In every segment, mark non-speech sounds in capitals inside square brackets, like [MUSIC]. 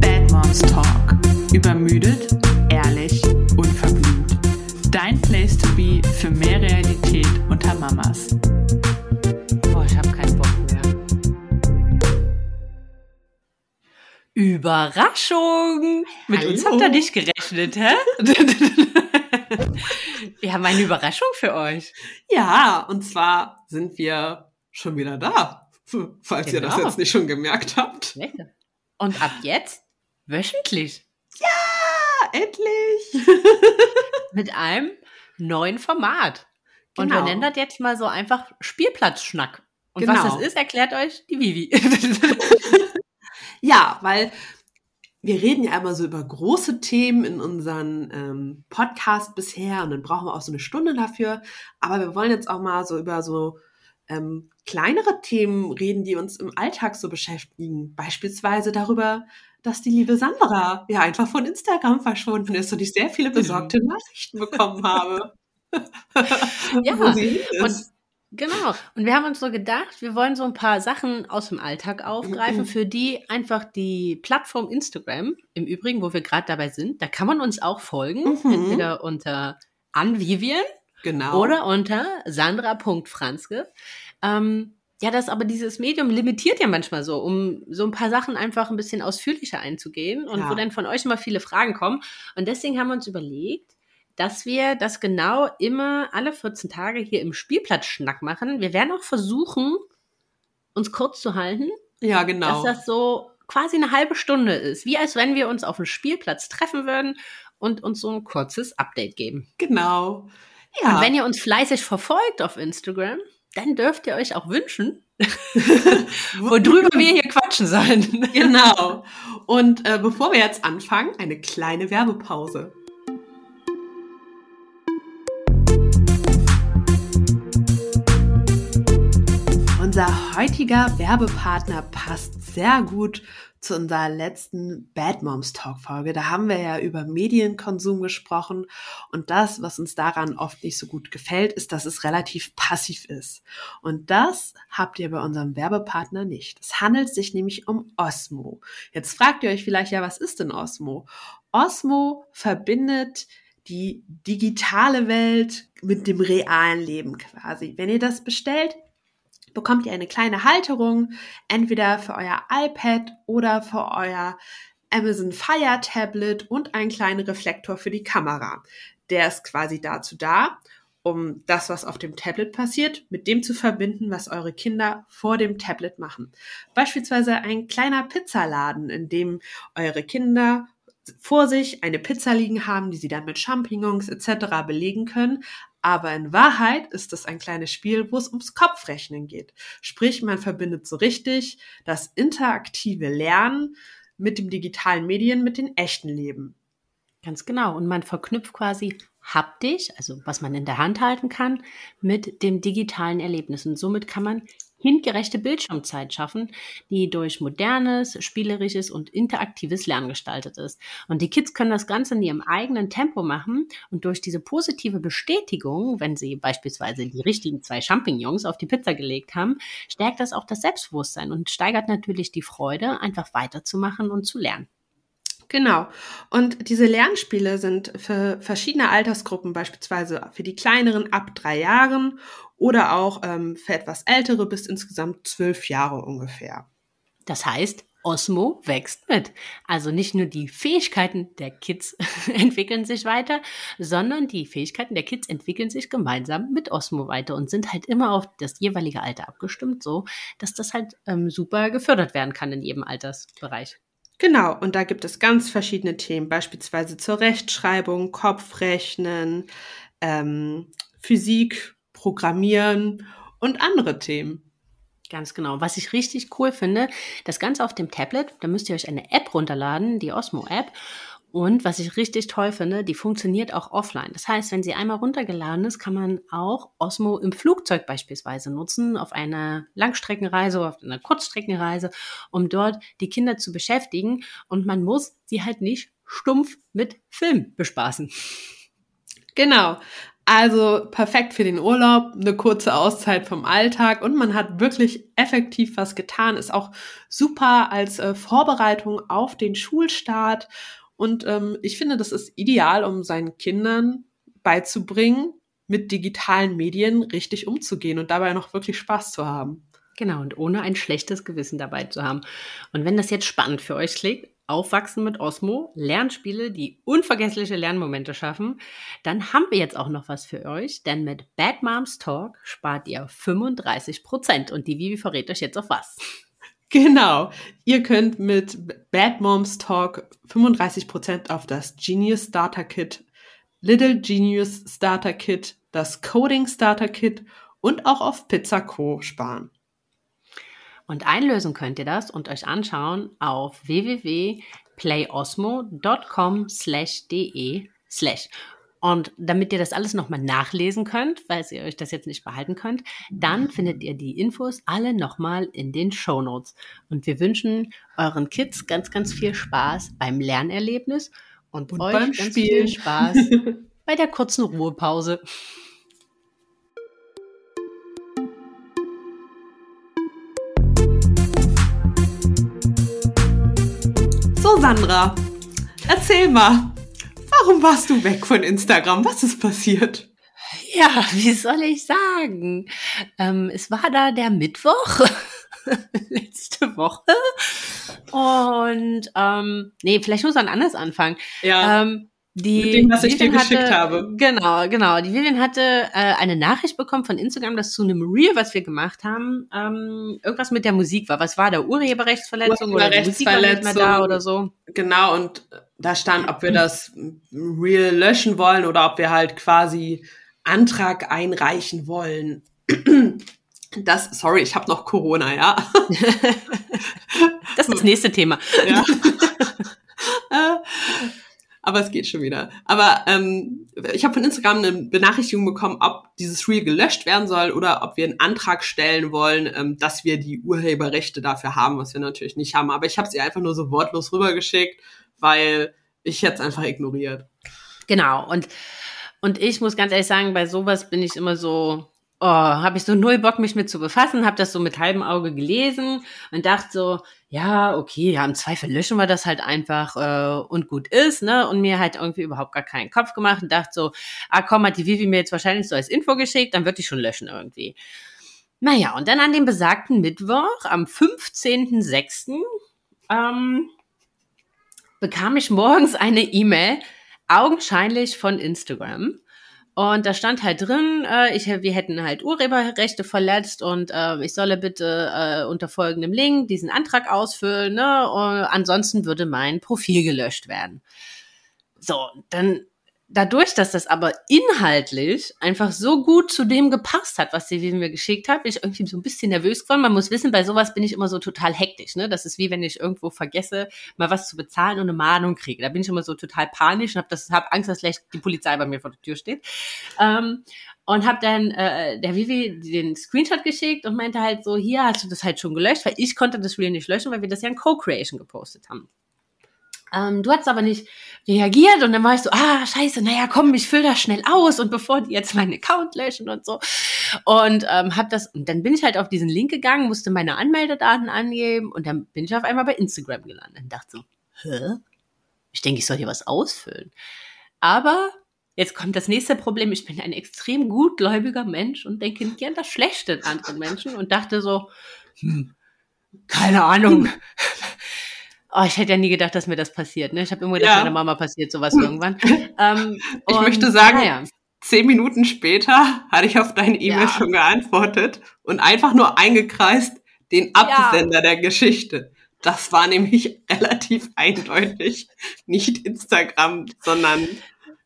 Bad Moms Talk. Übermüdet, ehrlich, unverblümt. Dein Place to be für mehr Realität unter Mamas. Boah, ich habe keinen Bock mehr. Überraschung! Mit uns Hallo. habt ihr nicht gerechnet, hä? [LAUGHS] Wir haben eine Überraschung für euch. Ja, und zwar sind wir schon wieder da. [LAUGHS] Falls ihr das Genau. jetzt nicht schon gemerkt habt. Und ab jetzt wöchentlich Ah, endlich! [LAUGHS] mit einem neuen Format. Und wir Genau. nennen das jetzt mal so einfach Spielplatzschnack. Und Genau. was das ist, erklärt euch die Vivi. [LAUGHS] Ja, weil wir reden ja immer so über große Themen in unseren ähm, Podcast bisher und dann brauchen wir auch so eine Stunde dafür. Aber wir wollen jetzt auch mal so über so ähm, kleinere Themen reden, die uns im Alltag so beschäftigen. Beispielsweise darüber, dass die liebe Sandra ja einfach von Instagram verschwunden ist und ich sehr viele besorgte Nachrichten bekommen habe. [LAUGHS] Ja, Wo sie hin und. Genau. Und wir haben uns so gedacht, wir wollen so ein paar Sachen aus dem Alltag aufgreifen, für die einfach die Plattform Instagram, im Übrigen, wo wir gerade dabei sind, da kann man uns auch folgen, Mhm. entweder unter Anvivien Genau. oder unter sandra.franzke. Ähm, ja, das aber dieses Medium limitiert ja manchmal so, um so ein paar Sachen einfach ein bisschen ausführlicher einzugehen und Ja. wo dann von euch immer viele Fragen kommen. Und deswegen haben wir uns überlegt, dass wir das genau immer alle 14 Tage hier im Spielplatzschnack machen. Wir werden auch versuchen, uns kurz zu halten, Ja, genau. dass das so quasi eine halbe Stunde ist. Wie als wenn wir uns auf dem Spielplatz treffen würden und uns so ein kurzes Update geben. genau. Ja. Und wenn ihr uns fleißig verfolgt auf Instagram, dann dürft ihr euch auch wünschen, [LAUGHS] worüber wir hier quatschen sollen. [LAUGHS] Genau. Und äh, bevor wir jetzt anfangen, eine kleine Werbepause. Unser heutiger Werbepartner passt sehr gut zu unserer letzten Bad Moms Talk Folge. Da haben wir ja über Medienkonsum gesprochen und das, was uns daran oft nicht so gut gefällt, ist, dass es relativ passiv ist. Und das habt ihr bei unserem Werbepartner nicht. Es handelt sich nämlich um Osmo. Jetzt fragt ihr euch vielleicht, ja, was ist denn Osmo? Osmo verbindet die digitale Welt mit dem realen Leben quasi. Wenn ihr das bestellt, bekommt ihr eine kleine Halterung, entweder für euer iPad oder für euer Amazon Fire Tablet und einen kleinen Reflektor für die Kamera. Der ist quasi dazu da, um das, was auf dem Tablet passiert, mit dem zu verbinden, was eure Kinder vor dem Tablet machen. Beispielsweise ein kleiner Pizzaladen, in dem eure Kinder vor sich eine Pizza liegen haben, die sie dann mit Champignons etc. belegen können. Aber in Wahrheit ist es ein kleines Spiel, wo es ums Kopfrechnen geht. Sprich, man verbindet so richtig das interaktive Lernen mit dem digitalen Medien, mit dem echten Leben. Ganz genau. Und man verknüpft quasi haptisch, also was man in der Hand halten kann, mit dem digitalen Erlebnis. Und somit kann man kindgerechte Bildschirmzeit schaffen, die durch modernes, spielerisches und interaktives Lernen gestaltet ist. Und die Kids können das Ganze in ihrem eigenen Tempo machen und durch diese positive Bestätigung, wenn sie beispielsweise die richtigen zwei Champignons auf die Pizza gelegt haben, stärkt das auch das Selbstbewusstsein und steigert natürlich die Freude, einfach weiterzumachen und zu lernen. Genau. Und diese Lernspiele sind für verschiedene Altersgruppen, beispielsweise für die kleineren ab drei Jahren oder auch ähm, für etwas ältere bis insgesamt zwölf Jahre ungefähr. Das heißt, Osmo wächst mit. Also nicht nur die Fähigkeiten der Kids [LAUGHS] entwickeln sich weiter, sondern die Fähigkeiten der Kids entwickeln sich gemeinsam mit Osmo weiter und sind halt immer auf das jeweilige Alter abgestimmt, so dass das halt ähm, super gefördert werden kann in jedem Altersbereich. Genau, und da gibt es ganz verschiedene Themen, beispielsweise zur Rechtschreibung, Kopfrechnen, ähm, Physik, Programmieren und andere Themen. Ganz genau. Was ich richtig cool finde, das Ganze auf dem Tablet, da müsst ihr euch eine App runterladen, die Osmo-App. Und was ich richtig toll finde, die funktioniert auch offline. Das heißt, wenn sie einmal runtergeladen ist, kann man auch Osmo im Flugzeug beispielsweise nutzen, auf einer Langstreckenreise oder auf einer Kurzstreckenreise, um dort die Kinder zu beschäftigen. Und man muss sie halt nicht stumpf mit Film bespaßen. [LAUGHS] Genau. Also perfekt für den Urlaub, eine kurze Auszeit vom Alltag und man hat wirklich effektiv was getan. Ist auch super als äh, Vorbereitung auf den Schulstart. Und ähm, ich finde, das ist ideal, um seinen Kindern beizubringen, mit digitalen Medien richtig umzugehen und dabei noch wirklich Spaß zu haben. Genau, und ohne ein schlechtes Gewissen dabei zu haben. Und wenn das jetzt spannend für euch klingt, Aufwachsen mit Osmo, Lernspiele, die unvergessliche Lernmomente schaffen, dann haben wir jetzt auch noch was für euch, denn mit Bad Moms Talk spart ihr 35 Prozent und die Vivi verrät euch jetzt auf was. Genau. Ihr könnt mit Bad Moms Talk 35 Prozent auf das Genius Starter Kit, Little Genius Starter Kit, das Coding Starter Kit und auch auf Pizza Co. sparen. Und einlösen könnt ihr das und euch anschauen auf www.playosmo.com slash de slash. Und damit ihr das alles nochmal nachlesen könnt, weil ihr euch das jetzt nicht behalten könnt, dann findet ihr die Infos alle nochmal in den Show Notes. Und wir wünschen euren Kids ganz, ganz viel Spaß beim Lernerlebnis und, und euch ganz Spielen. viel Spaß [LAUGHS] bei der kurzen Ruhepause. Sandra, erzähl mal, warum warst du weg von Instagram? Was ist passiert? Ja, wie soll ich sagen? Ähm, es war da der Mittwoch [LAUGHS] letzte Woche und ähm, nee, vielleicht muss man anders anfangen. Ja. Ähm, die Mit dem, was ich dir geschickt habe. Genau, genau. Die Vivian hatte äh, eine Nachricht bekommen von Instagram, dass zu einem Reel, was wir gemacht haben, ähm, irgendwas mit der Musik war. Was war da? Urheberrechtsverletzung oder mehr da oder so? Genau, und da stand, ob wir das Reel löschen wollen oder ob wir halt quasi Antrag einreichen wollen. Das, sorry, ich habe noch Corona, ja. [LAUGHS] das ist das nächste Thema. Ja. [LAUGHS] Aber es geht schon wieder. Aber ähm, ich habe von Instagram eine Benachrichtigung bekommen, ob dieses Reel gelöscht werden soll oder ob wir einen Antrag stellen wollen, ähm, dass wir die Urheberrechte dafür haben, was wir natürlich nicht haben. Aber ich habe sie einfach nur so wortlos rübergeschickt, weil ich jetzt einfach ignoriert. Genau. Und und ich muss ganz ehrlich sagen, bei sowas bin ich immer so, oh, habe ich so null Bock, mich mit zu befassen, habe das so mit halbem Auge gelesen und dachte so, ja, okay, ja, im Zweifel löschen wir das halt einfach äh, und gut ist, ne? Und mir halt irgendwie überhaupt gar keinen Kopf gemacht und dachte so, ah komm, hat die Vivi mir jetzt wahrscheinlich so als Info geschickt, dann wird die schon löschen irgendwie. Naja, und dann an dem besagten Mittwoch, am 15.06., ähm, bekam ich morgens eine E-Mail, augenscheinlich von Instagram, und da stand halt drin, äh, ich, wir hätten halt Urheberrechte verletzt und äh, ich solle bitte äh, unter folgendem Link diesen Antrag ausfüllen, ne? Und ansonsten würde mein Profil gelöscht werden. So, dann dadurch, dass das aber inhaltlich einfach so gut zu dem gepasst hat, was sie mir geschickt hat, bin ich irgendwie so ein bisschen nervös geworden. Man muss wissen, bei sowas bin ich immer so total hektisch. Ne? Das ist wie wenn ich irgendwo vergesse, mal was zu bezahlen und eine Mahnung kriege. Da bin ich immer so total panisch und habe hab Angst, dass gleich die Polizei bei mir vor der Tür steht. Ähm, und habe dann äh, der Vivi den Screenshot geschickt und meinte halt so, hier hast du das halt schon gelöscht, weil ich konnte das Reel nicht löschen, weil wir das ja in Co-Creation gepostet haben. Ähm, du hast aber nicht reagiert und dann war ich so, ah, scheiße, naja, komm, ich fülle das schnell aus und [LAUGHS] bevor die jetzt meinen Account löschen und so. Und ähm, hab das, und dann bin ich halt auf diesen Link gegangen, musste meine Anmeldedaten angeben und dann bin ich auf einmal bei Instagram gelandet und dachte so, hä? Ich denke, ich soll hier was ausfüllen. Aber jetzt kommt das nächste Problem. Ich bin ein extrem gutgläubiger Mensch und denke nicht an das Schlechte in anderen Menschen und dachte so, hm, keine Ahnung. [LAUGHS] Oh, ich hätte ja nie gedacht, dass mir das passiert. Ne? Ich habe immer gedacht, ja. meiner Mama passiert sowas irgendwann. [LAUGHS] ähm, ich möchte sagen, naja. zehn Minuten später hatte ich auf deine E-Mail ja. schon geantwortet und einfach nur eingekreist den Absender ja. der Geschichte. Das war nämlich [LAUGHS] relativ eindeutig nicht Instagram, sondern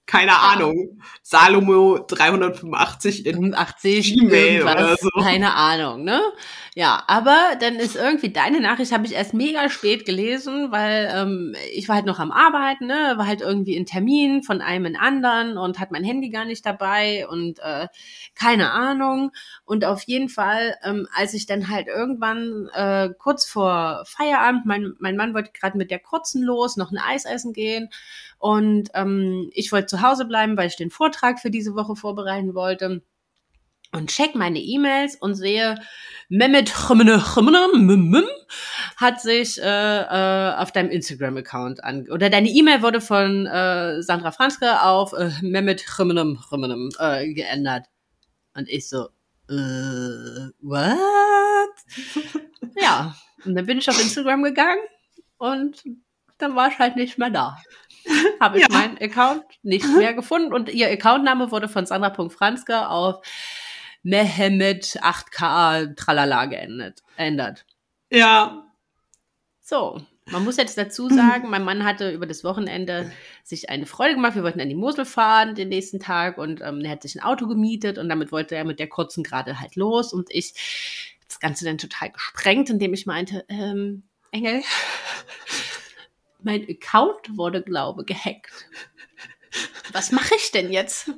keine. Ahnung, Salomo 385 in 80 Gmail oder so. Keine Ahnung, ne? Ja, aber dann ist irgendwie deine Nachricht habe ich erst mega spät gelesen, weil ähm, ich war halt noch am Arbeiten, ne, war halt irgendwie in Termin von einem in anderen und hat mein Handy gar nicht dabei und äh, keine Ahnung. Und auf jeden Fall, ähm, als ich dann halt irgendwann äh, kurz vor Feierabend, mein, mein Mann wollte gerade mit der kurzen los, noch ein Eis essen gehen und ähm, ich wollte zu Hause bleiben, weil ich den Vortrag für diese Woche vorbereiten wollte und check meine E-Mails und sehe, Mehmet hat sich äh, äh, auf deinem Instagram-Account an oder deine E-Mail wurde von äh, Sandra Franzke auf äh, Mehmet äh, geändert. Und ich so, äh, what? [LAUGHS] ja, und dann bin ich auf Instagram gegangen und dann war ich halt nicht mehr da. [LAUGHS] Habe ich ja. meinen Account nicht mehr gefunden und ihr Accountname wurde von Sandra.franzke auf Mehmet 8K Tralala geändert. Ändert. Ja. So, man muss jetzt dazu [CLEARS THROAT] sagen, mein Mann hatte über das Wochenende sich eine Freude gemacht. Wir wollten an die Mosel fahren den nächsten Tag und ähm, er hat sich ein Auto gemietet und damit wollte er mit der kurzen gerade halt los und ich das Ganze dann total gesprengt, indem ich meinte, ähm, Engel, mein Account wurde, glaube gehackt. Was mache ich denn jetzt?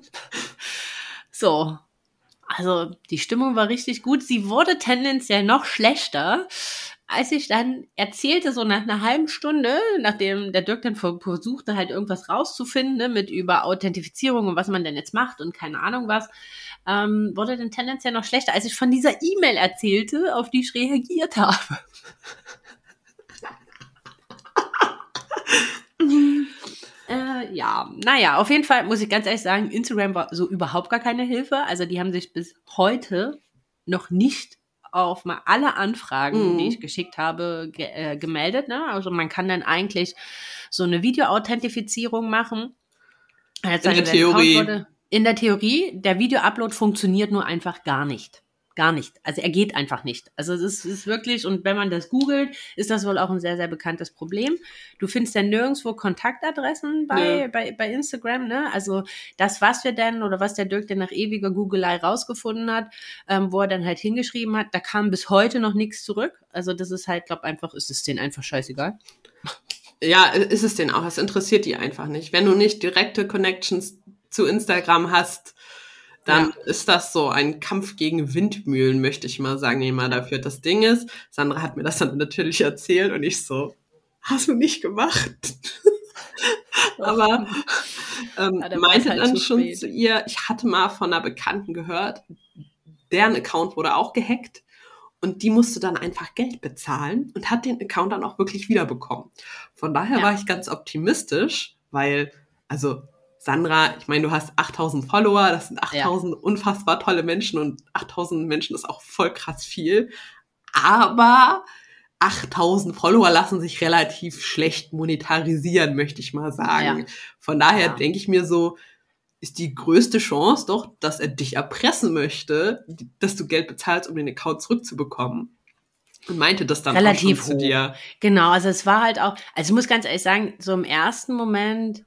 So, also die Stimmung war richtig gut. Sie wurde tendenziell noch schlechter, als ich dann erzählte, so nach einer halben Stunde, nachdem der Dirk dann versuchte, halt irgendwas rauszufinden, ne, mit über Authentifizierung und was man denn jetzt macht und keine Ahnung was, ähm, wurde dann tendenziell noch schlechter, als ich von dieser E-Mail erzählte, auf die ich reagiert habe. [LAUGHS] Äh, ja, naja, auf jeden Fall muss ich ganz ehrlich sagen, Instagram war so überhaupt gar keine Hilfe. Also die haben sich bis heute noch nicht auf mal alle Anfragen, mhm. die ich geschickt habe, ge äh, gemeldet. Ne? Also man kann dann eigentlich so eine Video-Authentifizierung machen. in der Theorie. Wurde, in der Theorie, der Video-Upload funktioniert nur einfach gar nicht. Gar nicht. Also er geht einfach nicht. Also es ist, ist, wirklich, und wenn man das googelt, ist das wohl auch ein sehr, sehr bekanntes Problem. Du findest ja nirgendwo Kontaktadressen bei, ja. bei, bei Instagram, ne? Also das, was wir denn oder was der Dirk denn nach ewiger Googelei rausgefunden hat, ähm, wo er dann halt hingeschrieben hat, da kam bis heute noch nichts zurück. Also das ist halt, glaub einfach, ist es denen einfach scheißegal. Ja, ist es denen auch. Es interessiert die einfach nicht. Wenn du nicht direkte Connections zu Instagram hast, dann ja. ist das so ein Kampf gegen Windmühlen, möchte ich mal sagen, den man dafür. Das Ding ist, Sandra hat mir das dann natürlich erzählt und ich so, hast du nicht gemacht? [LAUGHS] Aber ähm, ja, meinte halt dann schon spät. zu ihr, ich hatte mal von einer Bekannten gehört, deren Account wurde auch gehackt und die musste dann einfach Geld bezahlen und hat den Account dann auch wirklich wiederbekommen. Von daher ja. war ich ganz optimistisch, weil, also Sandra, ich meine, du hast 8000 Follower, das sind 8000 ja. unfassbar tolle Menschen und 8000 Menschen ist auch voll krass viel. Aber 8000 Follower lassen sich relativ schlecht monetarisieren, möchte ich mal sagen. Ja. Von daher ja. denke ich mir so, ist die größte Chance doch, dass er dich erpressen möchte, dass du Geld bezahlst, um den Account zurückzubekommen. Und meinte das dann relativ auch schon zu dir. Genau, also es war halt auch, also ich muss ganz ehrlich sagen, so im ersten Moment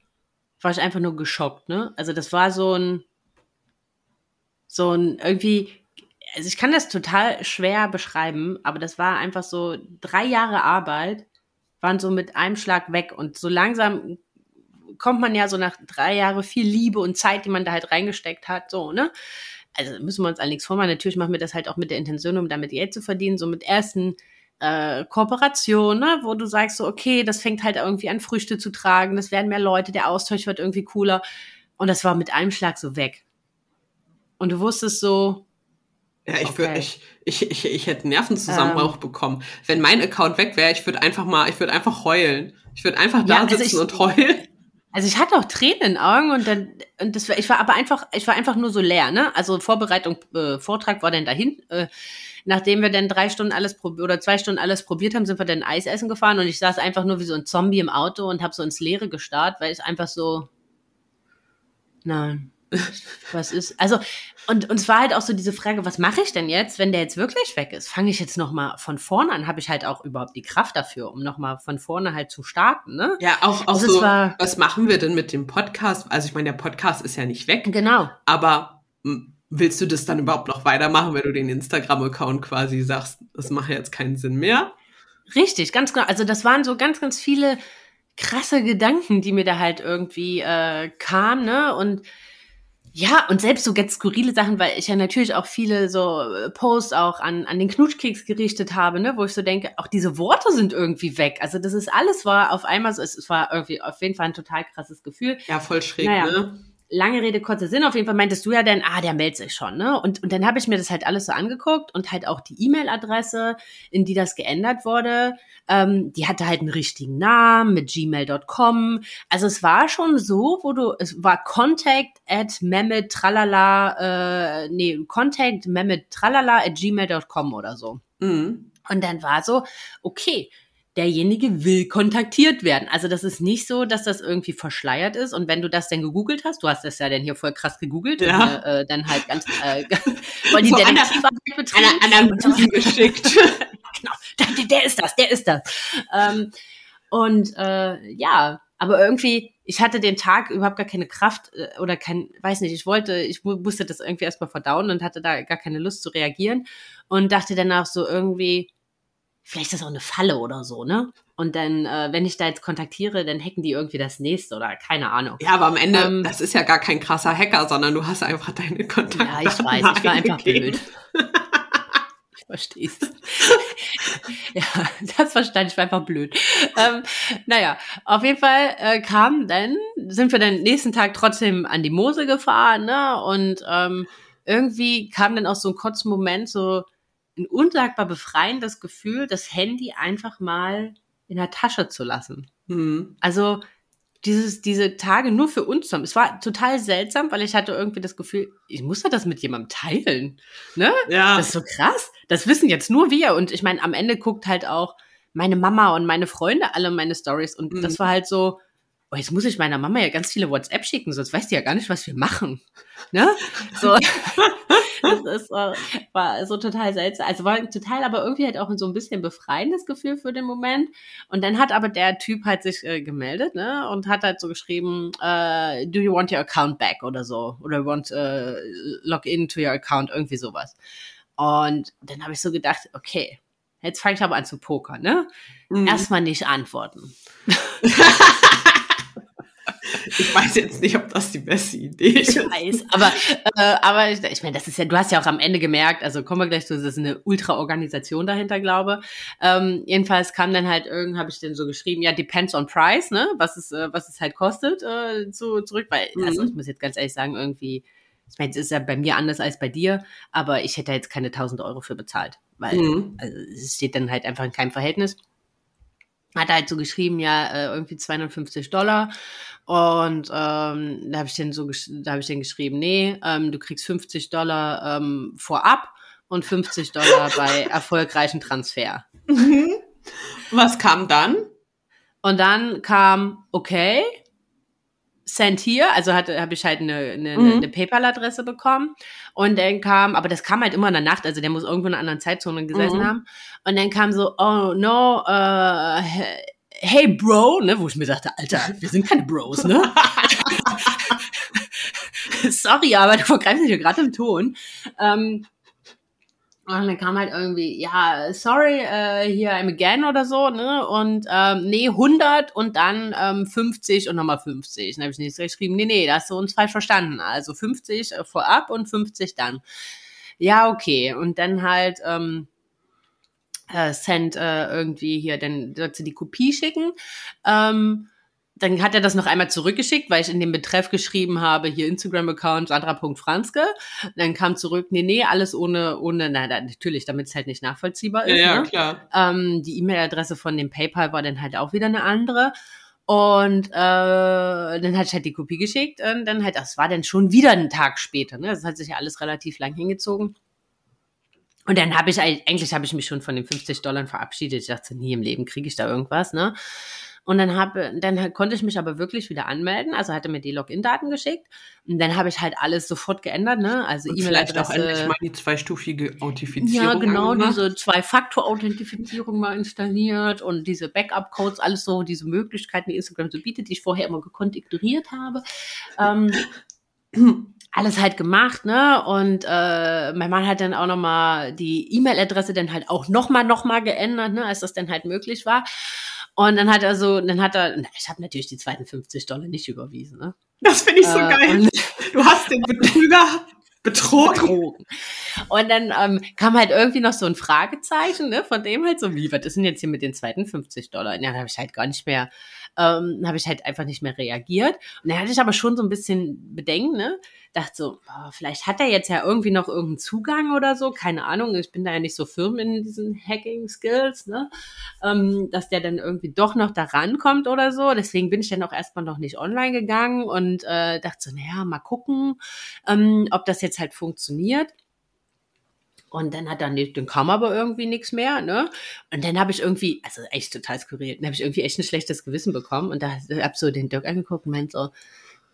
war ich einfach nur geschockt, ne? Also das war so ein, so ein irgendwie, also ich kann das total schwer beschreiben, aber das war einfach so drei Jahre Arbeit waren so mit einem Schlag weg und so langsam kommt man ja so nach drei Jahren viel Liebe und Zeit, die man da halt reingesteckt hat, so, ne? Also müssen wir uns all nichts vormachen. Natürlich machen wir das halt auch mit der Intention, um damit Geld zu verdienen, so mit ersten äh, Kooperation, ne, wo du sagst so, okay, das fängt halt irgendwie an Früchte zu tragen, das werden mehr Leute, der Austausch wird irgendwie cooler. Und das war mit einem Schlag so weg. Und du wusstest so. Ja, ich okay. würde, ich, ich, ich, ich hätte Nervenzusammenbruch ähm, bekommen. Wenn mein Account weg wäre, ich würde einfach mal, ich würde einfach heulen. Ich würde einfach da ja, also sitzen ich, und heulen. Also ich hatte auch Tränen in den Augen und dann und das war ich war aber einfach ich war einfach nur so leer, ne? Also Vorbereitung äh, Vortrag war dann dahin. Äh, nachdem wir dann drei Stunden alles oder zwei Stunden alles probiert haben, sind wir dann Eis essen gefahren und ich saß einfach nur wie so ein Zombie im Auto und habe so ins Leere gestarrt, weil ich einfach so, nein, [LAUGHS] was ist, also, und, und es war halt auch so diese Frage, was mache ich denn jetzt, wenn der jetzt wirklich weg ist? Fange ich jetzt nochmal von vorne an? Habe ich halt auch überhaupt die Kraft dafür, um nochmal von vorne halt zu starten, ne? Ja, auch, auch also so, was machen wir denn mit dem Podcast? Also ich meine, der Podcast ist ja nicht weg. Genau. Aber willst du das dann überhaupt noch weitermachen, wenn du den Instagram-Account quasi sagst, das macht jetzt keinen Sinn mehr? Richtig, ganz genau. Also das waren so ganz, ganz viele krasse Gedanken, die mir da halt irgendwie äh, kamen, ne? Und ja, und selbst so ganz skurrile Sachen, weil ich ja natürlich auch viele so äh, Posts auch an, an den Knutschkeks gerichtet habe, ne, wo ich so denke, auch diese Worte sind irgendwie weg. Also das ist alles war auf einmal so, es war irgendwie auf jeden Fall ein total krasses Gefühl. Ja, voll schräg, naja. ne? Lange Rede, kurzer Sinn, auf jeden Fall meintest du ja dann, ah, der meldet sich schon, ne? Und, und dann habe ich mir das halt alles so angeguckt und halt auch die E-Mail-Adresse, in die das geändert wurde, ähm, die hatte halt einen richtigen Namen mit gmail.com. Also es war schon so, wo du, es war contact at mehmet tralala, äh, nee, contact mehmet tralala at gmail.com oder so. Mhm. Und dann war so, okay, derjenige will kontaktiert werden. Also das ist nicht so, dass das irgendwie verschleiert ist. Und wenn du das denn gegoogelt hast, du hast das ja dann hier voll krass gegoogelt, ja. und, äh, dann halt ganz äh, [LAUGHS] voll die so Detektivarbeit betrieben. An, an, an geschickt. genau, der, der, ist das, der ist das. Ähm, und äh, ja, aber irgendwie, ich hatte den Tag überhaupt gar keine Kraft äh, oder kein, weiß nicht, ich wollte, ich musste das irgendwie erstmal verdauen und hatte da gar keine Lust zu reagieren und dachte danach so irgendwie, vielleicht ist das auch eine Falle oder so, ne? Und dann, äh, wenn ich da jetzt kontaktiere, dann hacken die irgendwie das nächste oder keine Ahnung. Ja, aber am Ende, ähm, das ist ja gar kein krasser Hacker, sondern du hast einfach deine Kontakte. Ja, ich weiß, ich war einfach blöd. [LAUGHS] ich verstehe es. [LAUGHS] ja, das verstand ich, war einfach blöd. Ähm, naja, auf jeden Fall äh, kam dann, sind wir dann nächsten Tag trotzdem an die Mose gefahren, ne? Und ähm, irgendwie kam dann auch so ein kurzer Moment so, ein unsagbar befreiendes Gefühl, das Handy einfach mal in der Tasche zu lassen. Mhm. Also dieses, diese Tage nur für uns zu haben. Es war total seltsam, weil ich hatte irgendwie das Gefühl, ich muss ja das mit jemandem teilen. Ne? Ja. Das ist so krass. Das wissen jetzt nur wir. Und ich meine, am Ende guckt halt auch meine Mama und meine Freunde alle meine Stories. Und mhm. das war halt so, oh, jetzt muss ich meiner Mama ja ganz viele WhatsApp schicken, sonst weiß die ja gar nicht, was wir machen. [LAUGHS] Ne? So. [LAUGHS] das ist, war so total seltsam. Also war total, aber irgendwie halt auch so ein bisschen befreiendes Gefühl für den Moment. Und dann hat aber der Typ halt sich äh, gemeldet, ne? Und hat halt so geschrieben, äh, do you want your account back oder so? Oder want äh, log in to your account, irgendwie sowas. Und dann habe ich so gedacht, okay, jetzt fange ich aber an zu pokern, ne? Mhm. Erstmal nicht antworten. [LAUGHS] Ich weiß jetzt nicht, ob das die beste Idee ist. Ich weiß, aber, äh, aber ich, ich meine, das ist ja, du hast ja auch am Ende gemerkt, also kommen wir gleich zu, das ist eine Ultra-Organisation dahinter, glaube. Ähm, jedenfalls kam dann halt irgend, habe ich dann so geschrieben, ja, depends on price, ne, was es, äh, was es halt kostet, äh, zu, zurück, weil, mhm. also ich muss jetzt ganz ehrlich sagen, irgendwie, ich meine, es ist ja bei mir anders als bei dir, aber ich hätte jetzt keine 1000 Euro für bezahlt, weil mhm. also, es steht dann halt einfach in keinem Verhältnis hat er halt so geschrieben, ja, äh, irgendwie 250 Dollar. Und ähm, da habe ich den so, da habe ich den geschrieben, nee, ähm, du kriegst 50 Dollar ähm, vorab und 50 Dollar [LAUGHS] bei erfolgreichen Transfer. Mhm. Was kam dann? Und dann kam, okay, Send hier, also hatte habe ich halt eine, eine, mhm. eine PayPal-Adresse bekommen und dann kam, aber das kam halt immer in der Nacht, also der muss irgendwo in einer anderen Zeitzone gesessen mhm. haben und dann kam so, oh no, uh, hey Bro, ne, wo ich mir dachte, Alter, wir sind keine Bros, ne? [LAUGHS] Sorry, aber du vergreifst dich ja gerade im Ton. Ähm, und dann kam halt irgendwie, ja, sorry, äh, hier I'm again oder so, ne? Und ähm, nee, 100 und dann ähm, 50 und nochmal 50. Dann habe ich nicht geschrieben, nee, nee, da hast du uns falsch verstanden. Also 50 äh, vorab und 50 dann. Ja, okay. Und dann halt ähm, äh, Send äh, irgendwie hier, dann sollst du die Kopie schicken. Ähm, dann hat er das noch einmal zurückgeschickt, weil ich in dem Betreff geschrieben habe, hier Instagram-Account Sandra.franzke. Dann kam zurück, nee, nee, alles ohne, ohne, na, natürlich, damit es halt nicht nachvollziehbar ist. Ja, ja ne? klar. Ähm, die E-Mail-Adresse von dem PayPal war dann halt auch wieder eine andere. Und äh, dann hat ich halt die Kopie geschickt und dann halt, das war dann schon wieder ein Tag später. Ne? Das hat sich ja alles relativ lang hingezogen. Und dann habe ich eigentlich habe ich mich schon von den 50 Dollar verabschiedet. Ich dachte, nie im Leben kriege ich da irgendwas, ne? Und dann habe, dann konnte ich mich aber wirklich wieder anmelden. Also hatte mir die Login-Daten geschickt. Und dann habe ich halt alles sofort geändert, ne? Also E-Mail-Adresse. auch endlich mal die zweistufige Authentifizierung. Ja, genau, angemacht. diese Zwei-Faktor-Authentifizierung mal installiert und diese Backup-Codes, alles so, diese Möglichkeiten, die Instagram so bietet, die ich vorher immer gekonnt ignoriert habe. Ähm, [CLEARS THROAT] alles halt gemacht, ne? Und äh, mein Mann hat dann auch nochmal die E-Mail-Adresse dann halt auch nochmal, nochmal geändert, ne, als das dann halt möglich war. Und dann hat er so, dann hat er, ich habe natürlich die zweiten 50 Dollar nicht überwiesen, ne? Das finde ich so äh, geil. Du hast den Betrüger betrogen. betrogen. Und dann ähm, kam halt irgendwie noch so ein Fragezeichen, ne, von dem halt so, wie, was ist denn jetzt hier mit den zweiten 50 Dollar? Und dann habe ich halt gar nicht mehr, ähm, habe ich halt einfach nicht mehr reagiert. Und dann hatte ich aber schon so ein bisschen Bedenken, ne? dachte so, boah, vielleicht hat er jetzt ja irgendwie noch irgendeinen Zugang oder so, keine Ahnung, ich bin da ja nicht so firm in diesen Hacking-Skills, ne? Ähm, dass der dann irgendwie doch noch da rankommt oder so. Deswegen bin ich dann auch erstmal noch nicht online gegangen und äh, dachte so, naja, mal gucken, ähm, ob das jetzt halt funktioniert. Und dann hat nicht, dann kam aber irgendwie nichts mehr, ne? Und dann habe ich irgendwie, also echt total skurril, dann habe ich irgendwie echt ein schlechtes Gewissen bekommen und da habe so den Dirk angeguckt und meint so,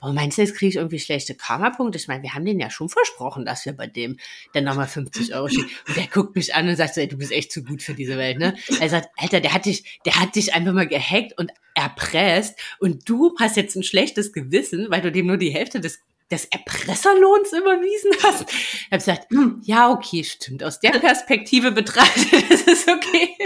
Warum meinst du, jetzt kriege ich irgendwie schlechte Karma-Punkte? Ich meine, wir haben den ja schon versprochen, dass wir bei dem dann nochmal 50 Euro schicken. Und der guckt mich an und sagt so, ey, du bist echt zu gut für diese Welt, ne? Er sagt, Alter, der hat dich, der hat dich einfach mal gehackt und erpresst und du hast jetzt ein schlechtes Gewissen, weil du dem nur die Hälfte des des Erpresserlohns überwiesen hast. Ich habe gesagt, hm, ja, okay, stimmt. Aus der Perspektive betrachtet [LAUGHS] ist es okay.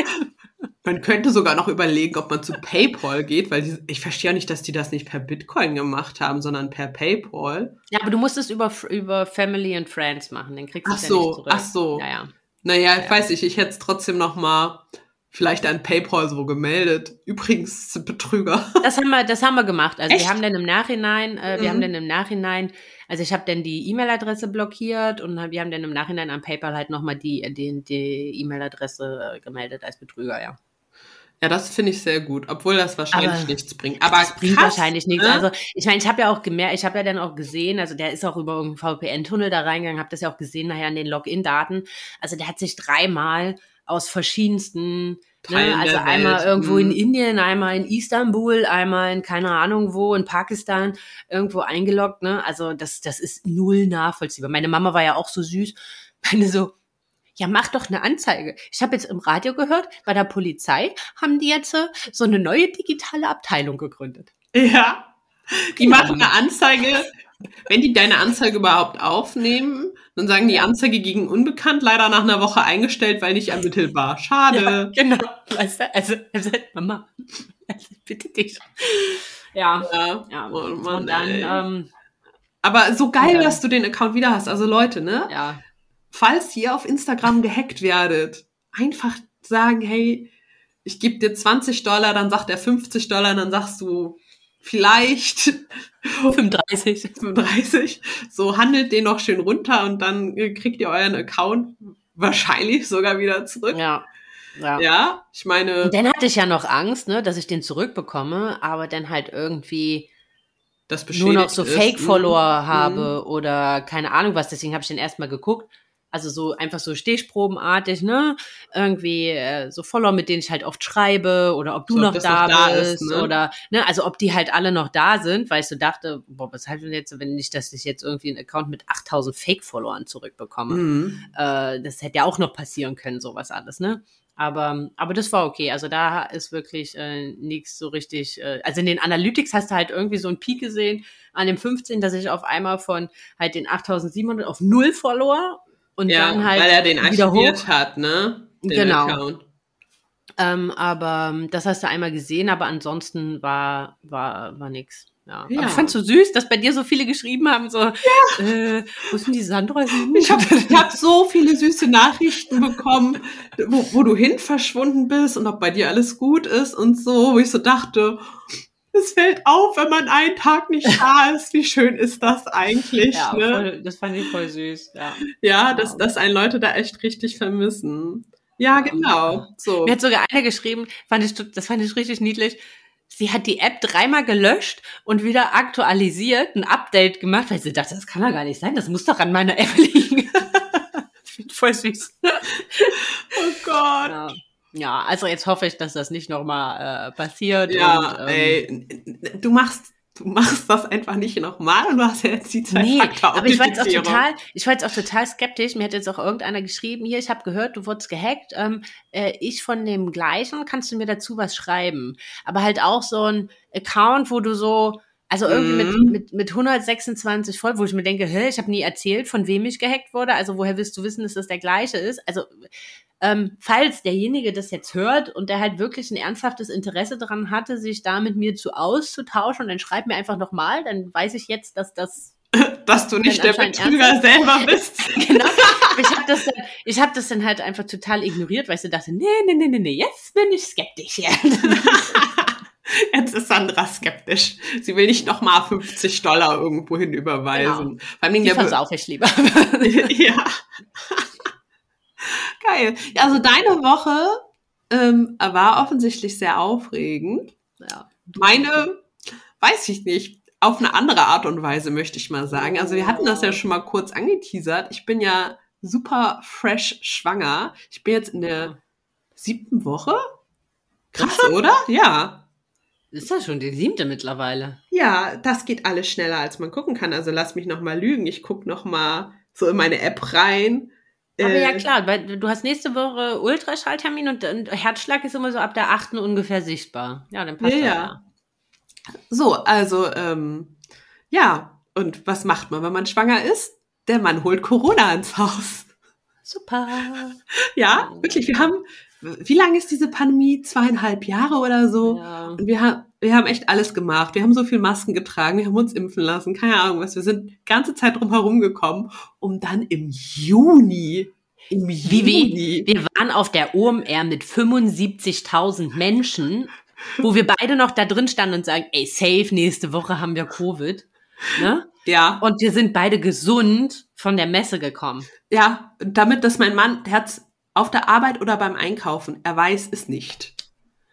Man könnte sogar noch überlegen, ob man zu PayPal geht, weil die, ich verstehe ja nicht, dass die das nicht per Bitcoin gemacht haben, sondern per PayPal. Ja, aber du musst es über, über Family and Friends machen, dann kriegst du es ja nicht zurück. Ach so, ja, ja. Naja, ja, weiß ich, ich hätte es trotzdem noch mal vielleicht an PayPal so gemeldet. Übrigens Betrüger. [LAUGHS] Das haben wir, das haben wir gemacht. Also Echt? wir haben dann im Nachhinein, äh, wir mhm. haben dann im Nachhinein, also ich habe dann die E-Mail-Adresse blockiert und wir haben dann im Nachhinein an PayPal halt nochmal die die die E-Mail-Adresse äh, gemeldet als Betrüger, ja. Ja, das finde ich sehr gut, obwohl das wahrscheinlich aber nichts bringt. Aber das bringt krass, wahrscheinlich nichts. Ne? Also ich meine, ich habe ja auch gemerkt, ich habe ja dann auch gesehen, also der ist auch über irgendeinen VPN-Tunnel da reingegangen, habe das ja auch gesehen nachher an den Login-Daten. Also der hat sich dreimal aus verschiedensten Ne, also einmal irgendwo in mhm. Indien, einmal in Istanbul, einmal in keine Ahnung wo, in Pakistan irgendwo eingeloggt. Ne? Also das, das ist null nachvollziehbar. Meine Mama war ja auch so süß. [LAUGHS] Meine so, ja, mach doch eine Anzeige. Ich habe jetzt im Radio gehört, bei der Polizei haben die jetzt äh, so eine neue digitale Abteilung gegründet. Ja, die machen eine Anzeige, wenn die deine Anzeige überhaupt aufnehmen, dann sagen die Anzeige gegen Unbekannt leider nach einer Woche eingestellt, weil nicht ermittelbar. Schade. Ja, genau. Weißt du, also, also Mama, also, bitte dich. Ja, ja. ja. Oh Mann, und dann, ähm, aber so geil, ja. dass du den Account wieder hast. Also Leute, ne? Ja falls ihr auf Instagram gehackt werdet, einfach sagen, hey, ich gebe dir 20 Dollar, dann sagt er 50 Dollar, dann sagst du vielleicht 35. 35. So handelt den noch schön runter und dann kriegt ihr euren Account wahrscheinlich sogar wieder zurück. Ja. Ja. ja, ich meine. Und dann hatte ich ja noch Angst, ne, dass ich den zurückbekomme, aber dann halt irgendwie nur noch so Fake-Follower mhm. habe oder keine Ahnung was. Deswegen habe ich den erstmal geguckt also so einfach so Stehprobenartig, ne? Irgendwie äh, so Follower, mit denen ich halt oft schreibe oder ob du so, noch da, noch da bist ist, ne? oder ne, also ob die halt alle noch da sind, weil ich so dachte, boah, was halt denn jetzt, wenn nicht, dass ich jetzt irgendwie einen Account mit 8000 Fake-Followern zurückbekomme. Mhm. Äh, das hätte ja auch noch passieren können, sowas alles, ne? Aber, aber das war okay. Also da ist wirklich äh, nichts so richtig. Äh, also in den Analytics hast du halt irgendwie so einen Peak gesehen an dem 15, dass ich auf einmal von halt den 8700 auf null Follower und ja, dann halt weil er den archiviert hat, ne? Den genau. Account. Ähm, aber ähm, das hast du einmal gesehen, aber ansonsten war war war nix. Ja. ja. Aber ich fand's so süß, dass bei dir so viele geschrieben haben, so, ja. äh, wo sind die Sandra hin? Ich habe hab so viele süße Nachrichten bekommen, wo, wo du hin verschwunden bist und ob bei dir alles gut ist und so, wo ich so dachte, es fällt auf, wenn man einen Tag nicht [LAUGHS] da ist. Wie schön ist das eigentlich? Ja, ne? voll, das fand ich voll süß. Ja, ja dass, dass einen Leute da echt richtig vermissen. Ja, genau. So. Mir hat sogar einer geschrieben, fand ich, das fand ich richtig niedlich. Sie hat die App dreimal gelöscht und wieder aktualisiert, ein Update gemacht, weil sie dachte, das kann doch gar nicht sein, das muss doch an meiner App liegen. [LAUGHS] voll süß. oh Gott. Ja. Ja, also jetzt hoffe ich, dass das nicht nochmal äh, passiert. Ja, und, ähm, ey, du machst du machst das einfach nicht nochmal und du hast ja jetzt die zwei nee, aber ich war jetzt auch total, ich war jetzt auch total skeptisch. Mir hat jetzt auch irgendeiner geschrieben, hier, ich habe gehört, du wurdest gehackt. Ähm, äh, ich von dem gleichen, kannst du mir dazu was schreiben? Aber halt auch so ein Account, wo du so Also irgendwie Mhm. mit, mit, mit 126 voll, wo ich mir denke, hä, ich habe nie erzählt, von wem ich gehackt wurde. Also woher willst du wissen, dass das der gleiche ist? Also ähm, falls derjenige das jetzt hört und der halt wirklich ein ernsthaftes Interesse daran hatte, sich da mit mir zu auszutauschen, dann schreib mir einfach nochmal, dann weiß ich jetzt, dass das [LAUGHS] Dass du nicht der Betrüger selber bist. [LAUGHS] genau. Ich habe das, dann- ich hab das dann halt einfach total ignoriert, weil ich so dachte, nee, nee, nee, nee, nee, jetzt bin ich skeptisch. [LAUGHS] Jetzt ist Sandra skeptisch. Sie will nicht nochmal 50 Dollar irgendwo hin überweisen. Vor allem Die versaufe ich lieber. ja. [LAUGHS] Geil. Also deine Woche ähm, war offensichtlich sehr aufregend. ja. Meine, weiß ich nicht, auf eine andere Art und Weise möchte ich mal sagen. Also wir hatten das ja schon mal kurz angeteasert. Ich bin ja super fresh schwanger. Ich bin jetzt in der siebten Woche. Krass, oder? Ja. Ist das schon die siebte mittlerweile? Ja, das geht alles schneller, als man gucken kann. Also lass mich noch mal lügen. Ich guck noch mal so in meine App rein. Aber Äh, ja klar, weil du hast nächste Woche Ultraschalltermin und, und Herzschlag ist immer so ab der achten ungefähr sichtbar. Ja, dann passt Ja, das ja. ja. So, also, ähm, ja. Und was macht man, wenn man schwanger ist? Der Mann holt Corona ins Haus. Super. [LAUGHS] Ja, wirklich. Wir haben, wie lange ist diese Pandemie? Zweieinhalb Jahre oder so? Ja. Und wir haben, wir haben echt alles gemacht. Wir haben so viel Masken getragen, wir haben uns impfen lassen, keine Ahnung was. Wir sind ganze Zeit drum herum gekommen, um dann im Juni, im? Juni, Wir waren auf der OMR mit 75.000 Menschen, wo wir beide noch da drin standen und sagen, ey, safe, nächste Woche haben wir Covid. Ne? ja, Und wir sind beide gesund von der Messe gekommen. ja, damit, dass mein Mann, der hat's auf der Arbeit oder beim Einkaufen, er weiß es nicht.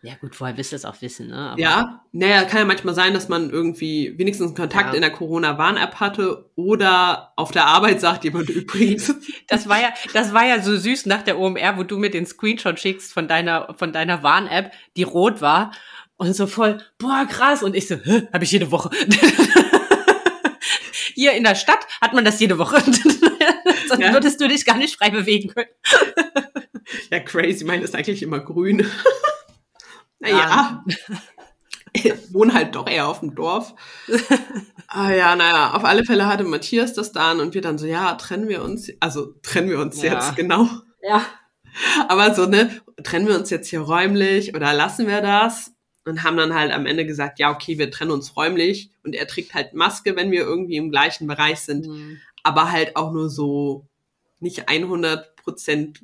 Ja gut, woher willst du das auch wissen, ne? Aber Ja, naja, kann ja manchmal sein, dass man irgendwie wenigstens einen Kontakt Ja. in der Corona-Warn-App hatte oder auf der Arbeit sagt jemand [LAUGHS] übrigens. Das war ja, das war ja so süß nach der OMR, wo du mir den Screenshot schickst von deiner, von deiner Warn-App, die rot war. Und so voll, boah, krass. Und ich so, hä, hab ich jede Woche. [LAUGHS] Hier in der Stadt hat man das jede Woche. [LAUGHS] Sonst Ja. würdest du dich gar nicht frei bewegen können. Ja, crazy, meine ist eigentlich immer grün. Naja, ich [LAUGHS] wohne halt doch eher auf dem Dorf. [LAUGHS] ah ja, naja, auf alle Fälle hatte Matthias das dann und wir dann so, ja, trennen wir uns, also trennen wir uns Ja. jetzt, genau. Ja. Aber so, ne, trennen wir uns jetzt hier räumlich oder lassen wir das? Und haben dann halt am Ende gesagt, ja, okay, wir trennen uns räumlich und er trägt halt Maske, wenn wir irgendwie im gleichen Bereich sind, aber halt auch nur so nicht 100 Prozent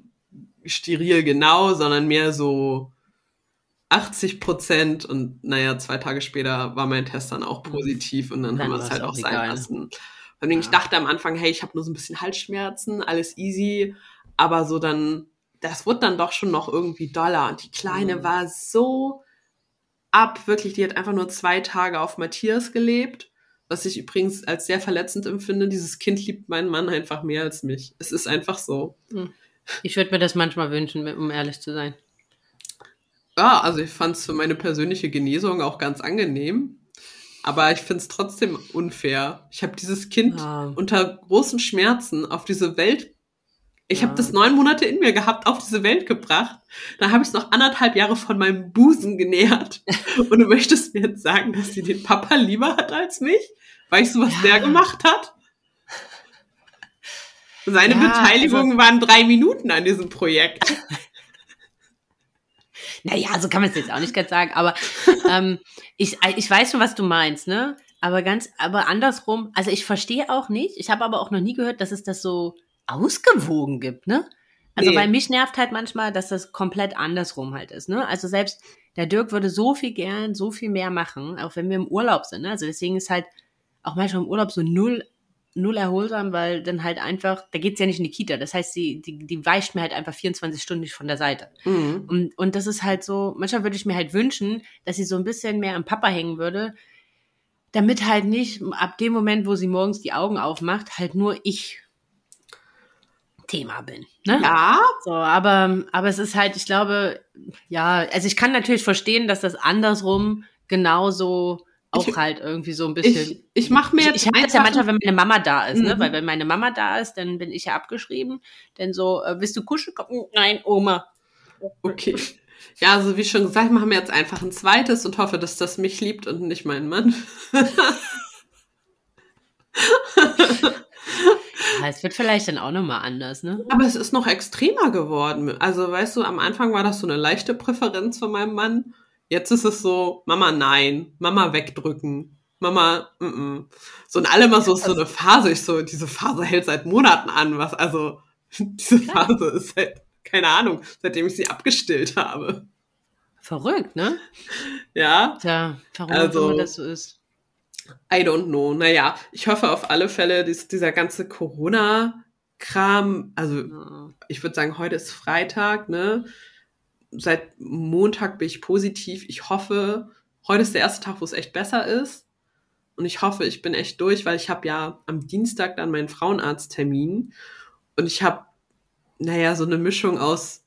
steril genau, sondern mehr so 80 Prozent und naja, zwei Tage später war mein Test dann auch positiv und dann, Dann haben wir es halt auch sein egal. lassen. Vor allem, ich Ja. dachte am Anfang, hey, ich habe nur so ein bisschen Halsschmerzen, alles easy, aber so dann, das wurde dann doch schon noch irgendwie doller und die Kleine Mhm. war so ab, wirklich, die hat einfach nur zwei Tage auf Matthias gelebt, was ich übrigens als sehr verletzend empfinde. Dieses Kind liebt meinen Mann einfach mehr als mich. Es ist einfach so. Ich würde mir das manchmal wünschen, um ehrlich zu sein. Ja, also ich fand es für meine persönliche Genesung auch ganz angenehm. Aber ich finde es trotzdem unfair. Ich habe dieses Kind Ja. unter großen Schmerzen auf diese Welt. Ich Ja. habe das neun Monate in mir gehabt, auf diese Welt gebracht. Dann habe ich es noch anderthalb Jahre von meinem Busen genährt. [LAUGHS] Und du möchtest mir jetzt sagen, dass sie den Papa lieber hat als mich? Weißt du, was Ja. der gemacht hat? Seine Ja, Beteiligung waren drei Minuten an diesem Projekt. [LAUGHS] Naja, so kann man es jetzt auch nicht ganz sagen, aber [LAUGHS] ähm, ich, ich weiß schon, was du meinst, ne? Aber ganz, aber andersrum, also ich verstehe auch nicht, ich habe aber auch noch nie gehört, dass es das so ausgewogen gibt, ne? Also Nee. bei mich nervt halt manchmal, dass das komplett andersrum halt ist, ne? Also selbst der Dirk würde so viel gern, so viel mehr machen, auch wenn wir im Urlaub sind, ne? Also deswegen ist halt auch manchmal im Urlaub so null, null erholsam, weil dann halt einfach, da geht's ja nicht in die Kita. Das heißt, die, die, die weicht mir halt einfach 24 Stunden nicht von der Seite. Mhm. Und, und das ist halt so, manchmal würde ich mir halt wünschen, dass sie so ein bisschen mehr am Papa hängen würde, damit halt nicht ab dem Moment, wo sie morgens die Augen aufmacht, halt nur ich Thema bin. Ne? Ja, So, aber, aber es ist halt, ich glaube, ja, also ich kann natürlich verstehen, dass das andersrum genauso auch Ich- halt irgendwie so ein bisschen. ich, ich mache mir Ich, jetzt ich habe das ja manchmal, wenn meine Mama da ist, ne? Mhm. Weil wenn meine Mama da ist, dann bin ich ja abgeschrieben. Denn so, äh, willst du kuscheln? Nein, Oma. Okay. Ja, also wie schon gesagt, machen wir jetzt einfach ein zweites und hoffe, dass das mich liebt und nicht meinen Mann. [LAUGHS] Ja, es wird vielleicht dann auch nochmal anders, ne? Aber es ist noch extremer geworden. Also, weißt du, am Anfang war das so eine leichte Präferenz von meinem Mann. Jetzt ist es so, Mama nein, Mama wegdrücken, Mama, mm -mm. so und alle mal so, so eine Phase. Ich so, diese Phase hält seit Monaten an, was, also, [LAUGHS] diese Phase ist seit, keine Ahnung, seitdem ich sie abgestillt habe. Verrückt, ne? Ja. Tja, warum Also- das so ist. I don't know. Naja, ich hoffe auf alle Fälle, dass dieser ganze Corona-Kram, also ich würde sagen, heute ist Freitag, ne? Seit Montag bin ich positiv. Ich hoffe, heute ist der erste Tag, wo es echt besser ist. Und ich hoffe, ich bin echt durch, weil ich habe ja am Dienstag dann meinen Frauenarzttermin. Und ich habe, naja, so eine Mischung aus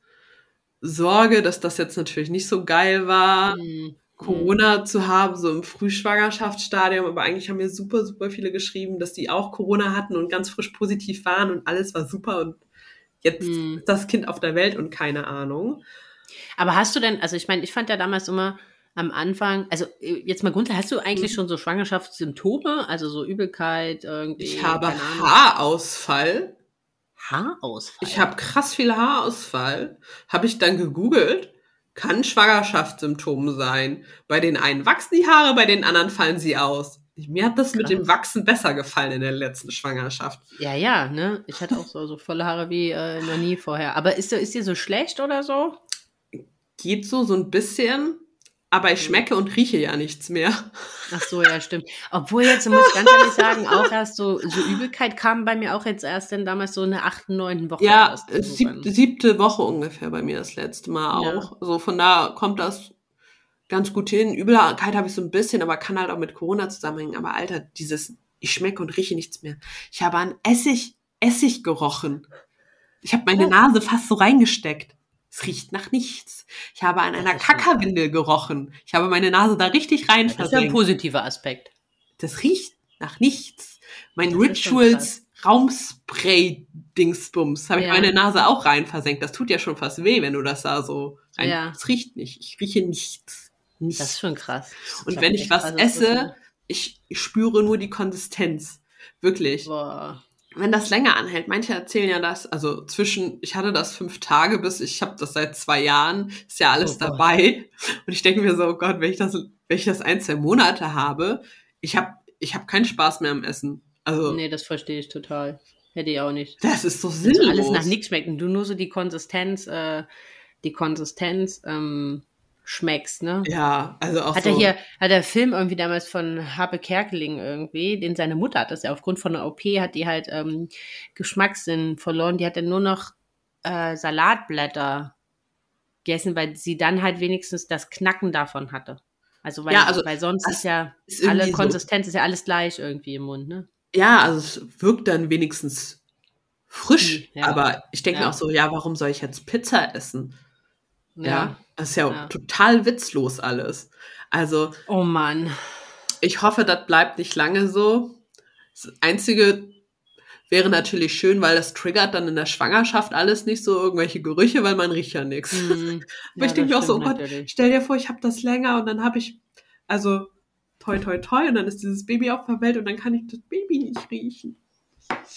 Sorge, dass das jetzt natürlich nicht so geil war. Hm. Corona zu haben, so im Frühschwangerschaftsstadium, aber eigentlich haben mir super, super viele geschrieben, dass die auch Corona hatten und ganz frisch positiv waren und alles war super und jetzt Hm. ist das Kind auf der Welt und keine Ahnung. Aber hast du denn, also ich meine, ich fand ja damals immer am Anfang, also äh, jetzt mal grundsätzlich, hast du eigentlich Mhm. schon so Schwangerschaftssymptome, also so Übelkeit, irgendwie, Ich habe Haarausfall. Haarausfall? Ich habe krass viel Haarausfall. Habe ich dann gegoogelt. Kann Schwangerschaftssymptom sein. Bei den einen wachsen die Haare, bei den anderen fallen sie aus. Mir hat das mit Krass. dem Wachsen besser gefallen in der letzten Schwangerschaft. Ja, ja, ne? Ich hatte auch so, so volle Haare wie äh, noch nie vorher. Aber ist, ist dir so schlecht oder so? Geht so, so ein bisschen. Aber ich schmecke und rieche ja nichts mehr. Ach so, ja, stimmt. Obwohl jetzt, muss ich ganz ehrlich sagen, auch erst so, so Übelkeit kam bei mir auch jetzt erst dann damals so in der achten, neunten Woche. Ja, äh, sieb, siebte Woche ungefähr bei mir das letzte Mal Ja. auch. So von da kommt das ganz gut hin. Übelkeit habe ich so ein bisschen, aber kann halt auch mit Corona zusammenhängen. Aber Alter, dieses, ich schmecke und rieche nichts mehr. Ich habe an Essig, Essig gerochen. Ich habe meine Nase fast so reingesteckt. Es riecht nach nichts. Ich habe an einer Kackerwindel gerochen. Ich habe meine Nase da richtig rein Das ist ja ein positiver Aspekt. Das riecht nach nichts. Mein Das Rituals Raumspray-Dingsbums habe ich Ja. meine Nase auch rein versenkt. Das tut ja schon fast weh, wenn du das da so rein. Ja. Es riecht nicht. Ich rieche nichts. Nichts. Das ist schon krass. Und hab wenn ich was esse, ich spüre nur die Konsistenz. Wirklich. Boah. Wenn das länger anhält, manche erzählen ja das, also zwischen, ich hatte das fünf Tage bis, ich habe das seit zwei Jahren, ist ja alles Oh dabei. Und ich denke mir so, oh Gott, wenn ich das, wenn ich das ein, zwei Monate habe, ich habe ich hab keinen Spaß mehr am Essen. Also, Nee, das verstehe ich total. Hätte ich auch nicht. das ist so Also sinnlos. alles nach nichts schmeckt und du nur so die Konsistenz, äh, die Konsistenz ähm, schmeckst, ne? Ja, also auch Hat so. er hier, hat der Film irgendwie damals von Habe Kerkeling irgendwie, den seine Mutter hat das ja aufgrund von einer OP, hat die halt ähm, Geschmackssinn verloren. Die hat dann nur noch äh, Salatblätter gegessen, weil sie dann halt wenigstens das Knacken davon hatte. Also weil, Ja, also weil sonst ist ja ist alle so- Konsistenz ist ja alles gleich irgendwie im Mund, ne? Ja, also es wirkt dann wenigstens frisch. Ja. Aber ich denke Ja. mir auch so, ja, warum soll ich jetzt Pizza essen? Ja. Das ist ja, Ja. total witzlos alles. Also Oh Mann. ich hoffe, das bleibt nicht lange so. Das Einzige wäre natürlich schön, weil das triggert dann in der Schwangerschaft alles nicht so irgendwelche Gerüche, weil man riecht ja nichts. Hm. [LAUGHS] Aber ich Ja, denke mir auch so, oh Gott, natürlich. stell dir vor, ich habe das länger und dann habe ich, also toi toi toi und dann ist dieses Baby auf der Welt und dann kann ich das Baby nicht riechen.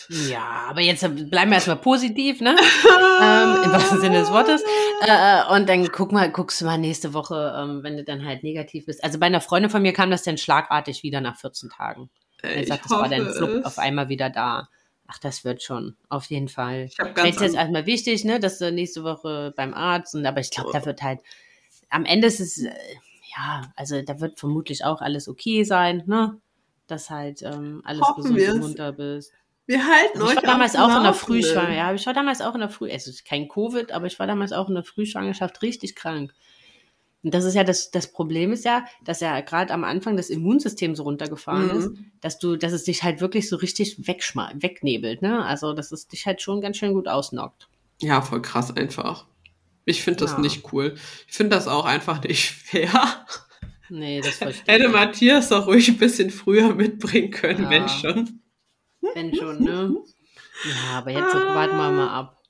Ja, aber jetzt bleiben wir erstmal positiv, ne? [LAUGHS] ähm, Im wahrsten Sinne des Wortes. Äh, und dann guck mal, guckst du mal nächste Woche, ähm, wenn du dann halt negativ bist. Also bei einer Freundin von mir kam das dann schlagartig wieder nach 14 Tagen. Er Ich sagt, das war dann flupp auf einmal wieder da. Ach, das wird schon, auf jeden Fall. Ich habe ganz ist jetzt erstmal wichtig, ne, dass du nächste Woche beim Arzt und aber ich glaube, da wird halt am Ende ist es äh, ja, also da wird vermutlich auch alles okay sein, ne? Dass halt ähm, alles Hoffen gesund und munter bist. Wir halten Ich euch war damals auch in der. Frühschwangerschaft. Ja, ich war damals auch in der Früh. Es ist kein Covid, aber ich war damals auch in der Frühschwangerschaft richtig krank. Und das ist ja das, das Problem ist ja, dass ja gerade am Anfang das Immunsystem so runtergefahren Mhm. ist, dass du, dass es dich halt wirklich so richtig wegschma wegnebelt, ne? Also, dass es dich halt schon ganz schön gut ausnockt. Ja, voll krass einfach. Ich finde das Ja. nicht cool. Ich finde das auch einfach nicht [LAUGHS] fair. Nee, das verstehe Hätte ich. Matthias doch ruhig ein bisschen früher mitbringen können, Ja. wenn schon. Wenn schon, ne? Ja, aber jetzt warten wir mal ab.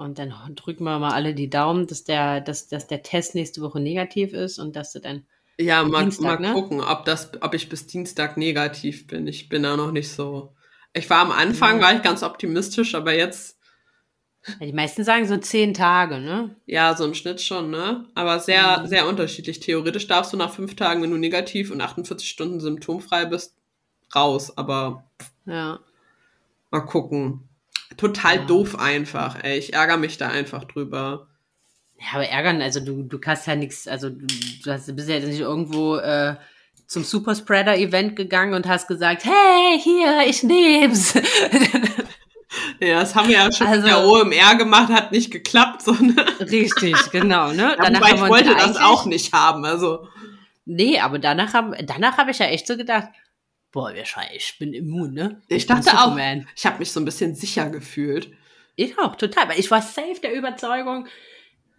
Und dann drücken wir mal alle die Daumen, dass der, dass, dass der Test nächste Woche negativ ist und dass du dann. Ja, mal, Dienstag, mal ne? gucken, ob, das, ob ich bis Dienstag negativ bin. Ich bin da noch nicht so. Ich war am Anfang, ja. war ich ganz optimistisch, aber jetzt. Ja, die meisten sagen so zehn Tage, ne? Ja, so im Schnitt schon, ne? Aber sehr, mhm. sehr unterschiedlich. Theoretisch darfst du nach fünf Tagen, wenn du negativ und 48 Stunden symptomfrei bist, raus. Aber ja. Mal gucken total ja. doof einfach, ey. Ich ärgere mich da einfach drüber. Ja, aber ärgern, also du, du kannst ja nichts, also du, du hast, bist ja jetzt nicht irgendwo äh, zum Superspreader-Event gegangen und hast gesagt, hey, hier, ich nehm's. [LAUGHS] Ja, das haben wir ja schon also, in der OMR gemacht, hat nicht geklappt. So, ne? Richtig, genau. Ne? [LAUGHS] Danach aber ich wollte das auch nicht haben. Also. Nee, aber danach habe danach hab ich ja echt so gedacht, Boah, ich bin immun, ne? Ich, ich dachte auch, ich habe mich so ein bisschen sicher gefühlt. Ich auch, total. Weil ich war safe der Überzeugung,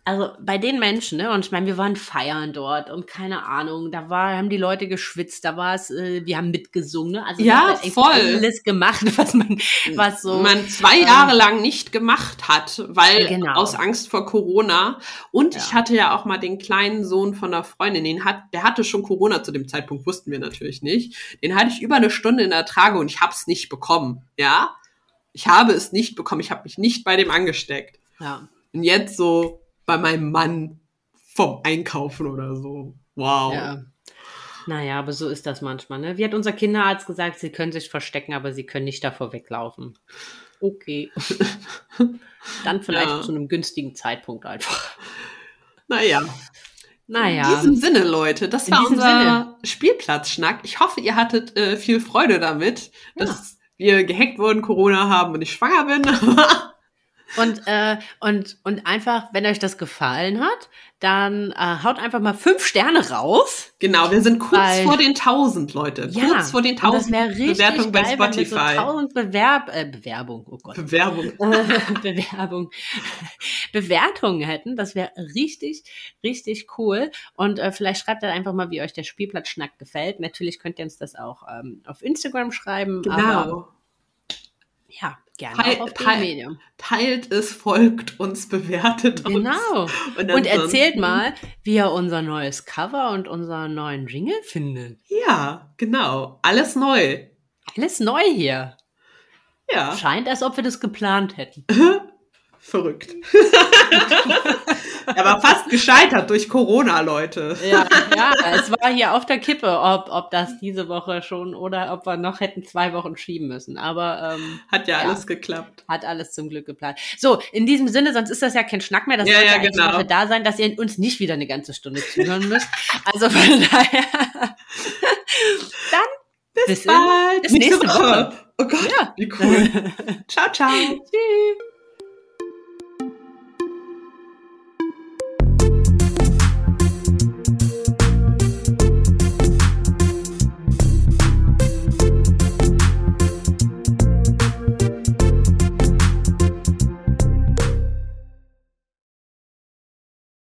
also bei den Menschen, ne, und ich meine, wir waren feiern dort und keine Ahnung, da war, haben die Leute geschwitzt, da war es, äh, wir haben mitgesungen, ne? Also ja, voll. alles gemacht, [LAUGHS] was man, was so. Man zwei ähm, Jahre lang nicht gemacht hat, weil genau. aus Angst vor Corona. Und ja. ich hatte ja auch mal den kleinen Sohn von einer Freundin, den hat, der hatte schon Corona zu dem Zeitpunkt, wussten wir natürlich nicht. Den hatte ich über eine Stunde in der Trage und ich hab's nicht bekommen, ja. Ich habe es nicht bekommen, ich habe mich nicht bei dem angesteckt. Ja. Und jetzt so bei meinem Mann vom Einkaufen oder so. Wow. Ja. Naja, aber so ist das manchmal. Ne? Wie hat unser Kinderarzt gesagt, sie können sich verstecken, aber sie können nicht davor weglaufen. Okay. [LAUGHS] Dann vielleicht ja. zu einem günstigen Zeitpunkt einfach. Naja. Naja. In diesem Sinne, Leute, das In war unser. Spielplatzschnack. Ich hoffe, ihr hattet äh, viel Freude damit, ja. dass wir gehackt wurden, Corona haben und ich schwanger bin. [LAUGHS] Und, äh, und, und einfach, wenn euch das gefallen hat, dann äh, haut einfach mal fünf Sterne raus. Genau, wir sind kurz weil, vor den tausend, Leute. Ja, kurz vor den tausend Bewertungen bei Spotify. Wenn so tausend Bewerb äh, Bewerbung, oh Gott. Bewerbung. [LAUGHS] Bewerbung. [LAUGHS] Bewertungen hätten. Das wäre richtig, richtig cool. Und äh, vielleicht schreibt ihr einfach mal, wie euch der Spielplatzschnack gefällt. Natürlich könnt ihr uns das auch ähm, auf Instagram schreiben. Genau. Aber, ja, Gerne Teil, auf dem Medium. Teilt es, folgt uns, bewertet uns. Genau. [LAUGHS] Und, und erzählt mal, wie ihr unser neues Cover und unseren neuen Jingle findet. Ja, genau. Alles neu. Alles neu hier. Ja. Scheint, als ob wir das geplant hätten. [LAUGHS] Verrückt. [LAUGHS] er war fast gescheitert durch Corona, Leute. ja, ja, es war hier auf der Kippe, ob, ob das diese Woche schon oder ob wir noch hätten zwei Wochen schieben müssen. Aber ähm, hat ja, ja alles geklappt. Hat alles zum Glück geplant. So, in diesem Sinne, sonst ist das ja kein Schnack mehr. Das ja, ja, genau. dafür da sein, dass ihr uns nicht wieder eine ganze Stunde zuhören müsst. Also von daher. Dann bis, bis bald. bis nächste Woche. Woche. Oh Gott, ja. wie cool. [LAUGHS] ciao, ciao. Tschüss.